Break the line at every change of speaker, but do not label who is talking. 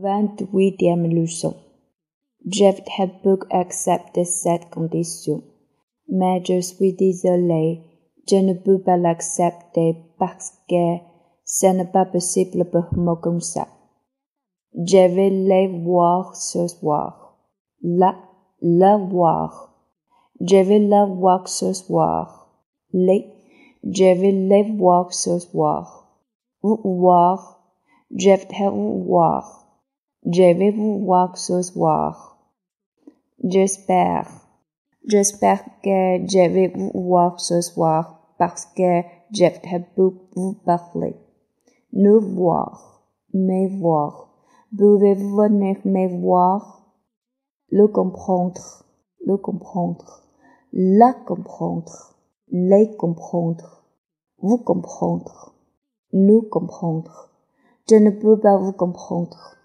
28e leçon. Jeff had beaucoup accepté cette condition. Mais je suis désolé, je ne peux pas l'accepter parce que ce n'est pas possible pour moi comme ça. Je vais les voir ce soir. La, la voir. Je vais la voir ce soir. Les, je vais les voir ce soir. Vous voir. Je vais voir. Je vais vous voir ce soir. J'espère. J'espère que je vais vous voir ce soir parce que je vais vous parler. Nous voir. Me voir. Pouvez-vous venir me voir? Le comprendre. Le comprendre. La comprendre. Les comprendre. Vous comprendre. Nous comprendre. Je ne peux pas vous comprendre.